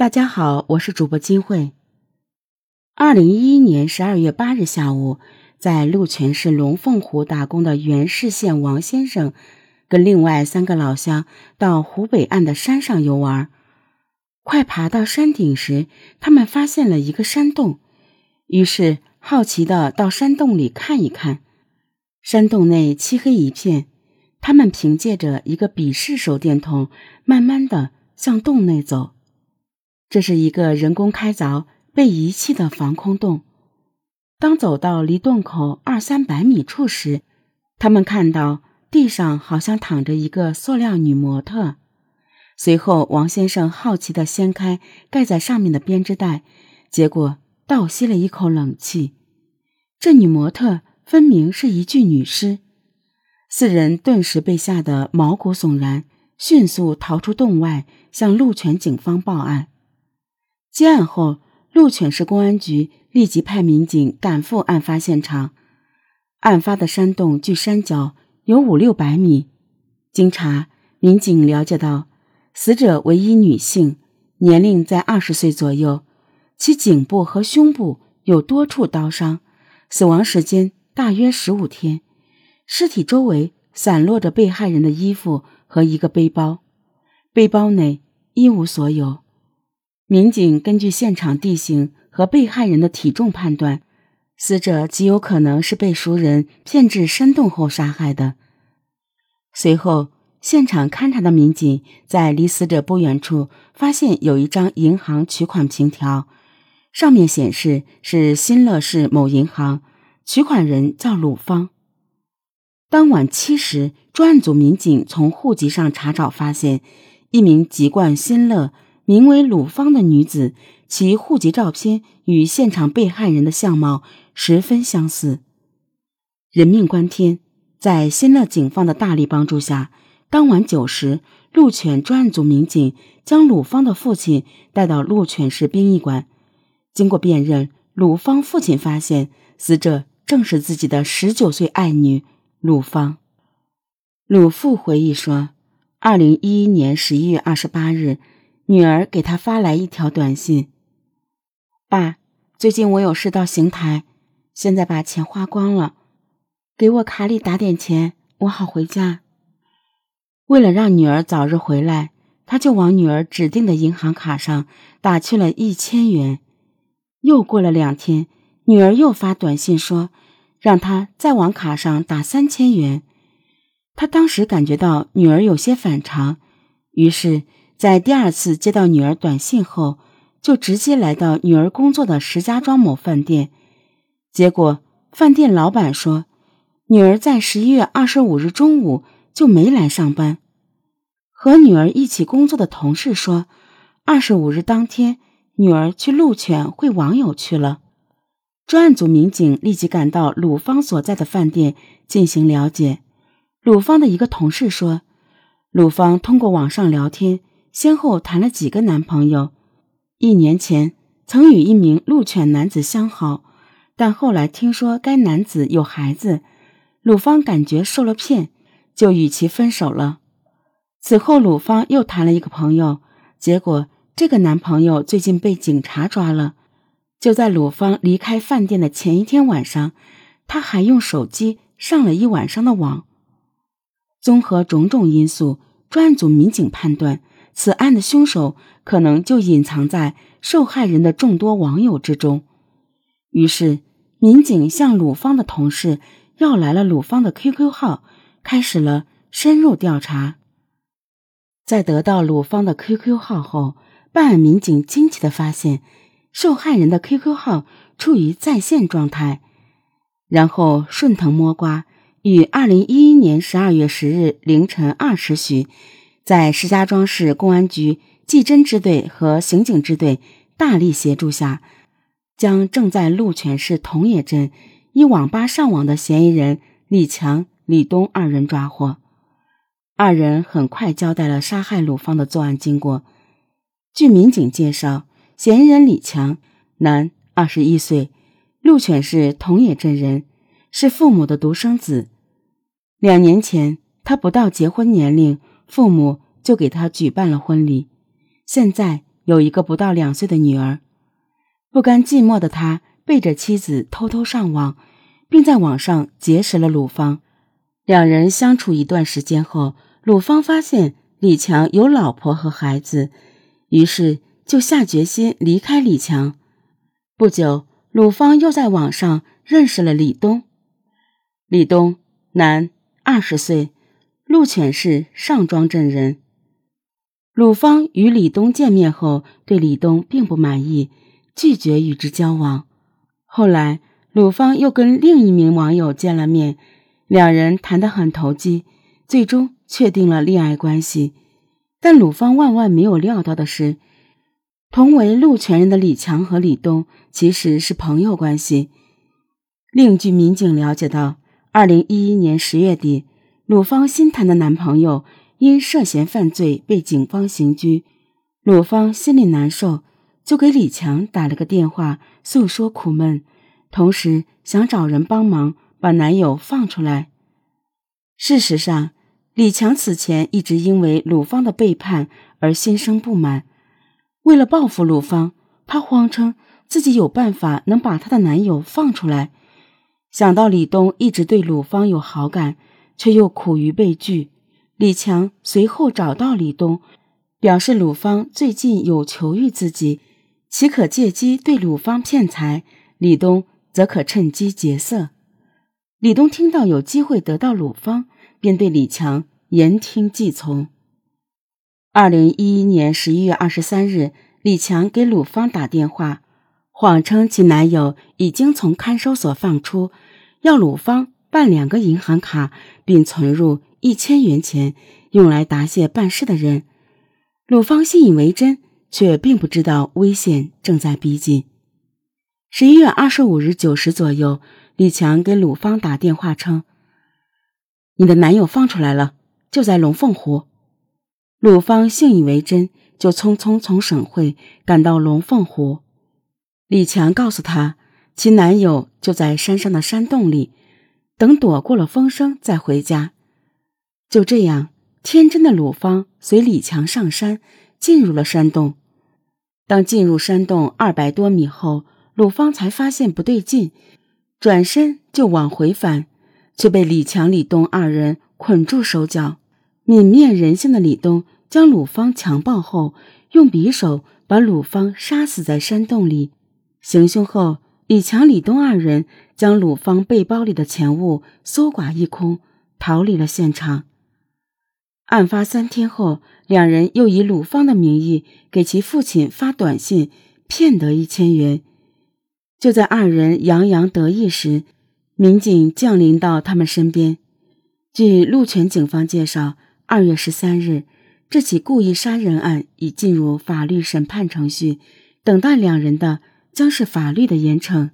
大家好，我是主播金慧。二零一一年十二月八日下午，在鹿泉市龙凤湖打工的袁氏县王先生，跟另外三个老乡到湖北岸的山上游玩。快爬到山顶时，他们发现了一个山洞，于是好奇的到山洞里看一看。山洞内漆黑一片，他们凭借着一个笔式手电筒，慢慢的向洞内走。这是一个人工开凿、被遗弃的防空洞。当走到离洞口二三百米处时，他们看到地上好像躺着一个塑料女模特。随后，王先生好奇地掀开盖在上面的编织袋，结果倒吸了一口冷气。这女模特分明是一具女尸。四人顿时被吓得毛骨悚然，迅速逃出洞外，向鹿泉警方报案。接案后，鹿泉市公安局立即派民警赶赴案发现场。案发的山洞距山脚有五六百米。经查，民警了解到，死者为一女性，年龄在二十岁左右，其颈部和胸部有多处刀伤，死亡时间大约十五天。尸体周围散落着被害人的衣服和一个背包，背包内一无所有。民警根据现场地形和被害人的体重判断，死者极有可能是被熟人骗至山洞后杀害的。随后，现场勘查的民警在离死者不远处发现有一张银行取款凭条，上面显示是新乐市某银行，取款人叫鲁芳。当晚七时，专案组民警从户籍上查找发现，一名籍贯新乐。名为鲁芳的女子，其户籍照片与现场被害人的相貌十分相似。人命关天，在新乐警方的大力帮助下，当晚九时，鹿犬专案组民警将鲁芳的父亲带到鹿犬市殡仪馆。经过辨认，鲁芳父亲发现死者正是自己的十九岁爱女鲁芳。鲁父回忆说：“二零一一年十一月二十八日。”女儿给他发来一条短信：“爸，最近我有事到邢台，现在把钱花光了，给我卡里打点钱，我好回家。”为了让女儿早日回来，他就往女儿指定的银行卡上打去了一千元。又过了两天，女儿又发短信说，让他再往卡上打三千元。他当时感觉到女儿有些反常，于是。在第二次接到女儿短信后，就直接来到女儿工作的石家庄某饭店。结果，饭店老板说，女儿在十一月二十五日中午就没来上班。和女儿一起工作的同事说，二十五日当天，女儿去鹿泉会网友去了。专案组民警立即赶到鲁芳所在的饭店进行了解。鲁芳的一个同事说，鲁芳通过网上聊天。先后谈了几个男朋友，一年前曾与一名鹿犬男子相好，但后来听说该男子有孩子，鲁芳感觉受了骗，就与其分手了。此后，鲁芳又谈了一个朋友，结果这个男朋友最近被警察抓了。就在鲁芳离开饭店的前一天晚上，他还用手机上了一晚上的网。综合种种因素，专案组民警判断。此案的凶手可能就隐藏在受害人的众多网友之中，于是民警向鲁芳的同事要来了鲁芳的 QQ 号，开始了深入调查。在得到鲁芳的 QQ 号后，办案民警惊奇的发现，受害人的 QQ 号处于在线状态，然后顺藤摸瓜，于二零一一年十二月十日凌晨二时许。在石家庄市公安局技侦支队和刑警支队大力协助下，将正在鹿泉市桐野镇一网吧上网的嫌疑人李强、李东二人抓获。二人很快交代了杀害鲁芳的作案经过。据民警介绍，嫌疑人李强，男，二十一岁，鹿泉市桐野镇人，是父母的独生子。两年前，他不到结婚年龄。父母就给他举办了婚礼，现在有一个不到两岁的女儿。不甘寂寞的他背着妻子偷偷上网，并在网上结识了鲁芳。两人相处一段时间后，鲁芳发现李强有老婆和孩子，于是就下决心离开李强。不久，鲁芳又在网上认识了李东。李东，男，二十岁，鹿犬市上庄镇人。鲁芳与李东见面后，对李东并不满意，拒绝与之交往。后来，鲁芳又跟另一名网友见了面，两人谈得很投机，最终确定了恋爱关系。但鲁芳万万没有料到的是。同为鹿泉人的李强和李东其实是朋友关系。另据民警了解到，二零一一年十月底，鲁芳新谈的男朋友因涉嫌犯罪被警方刑拘，鲁芳心里难受，就给李强打了个电话诉说苦闷，同时想找人帮忙把男友放出来。事实上，李强此前一直因为鲁芳的背叛而心生不满。为了报复鲁芳，她谎称自己有办法能把她的男友放出来。想到李东一直对鲁芳有好感，却又苦于被拒，李强随后找到李东，表示鲁芳最近有求于自己，岂可借机对鲁芳骗财？李东则可趁机劫色。李东听到有机会得到鲁芳，便对李强言听计从。二零一一年十一月二十三日，李强给鲁芳打电话，谎称其男友已经从看守所放出，要鲁芳办两个银行卡，并存入一千元钱，用来答谢办事的人。鲁芳信以为真，却并不知道危险正在逼近。十一月二十五日九时左右，李强给鲁芳打电话称：“你的男友放出来了，就在龙凤湖。”鲁芳信以为真，就匆匆从省会赶到龙凤湖。李强告诉她，其男友就在山上的山洞里，等躲过了风声再回家。就这样，天真的鲁芳随李强上山，进入了山洞。当进入山洞二百多米后，鲁芳才发现不对劲，转身就往回返，却被李强、李东二人捆住手脚。泯灭人性的李东将鲁芳强暴后，用匕首把鲁芳杀死在山洞里。行凶后，李强、李东二人将鲁芳背包里的钱物搜刮一空，逃离了现场。案发三天后，两人又以鲁芳的名义给其父亲发短信，骗得一千元。就在二人洋洋得意时，民警降临到他们身边。据鹿泉警方介绍。二月十三日，这起故意杀人案已进入法律审判程序，等待两人的将是法律的严惩。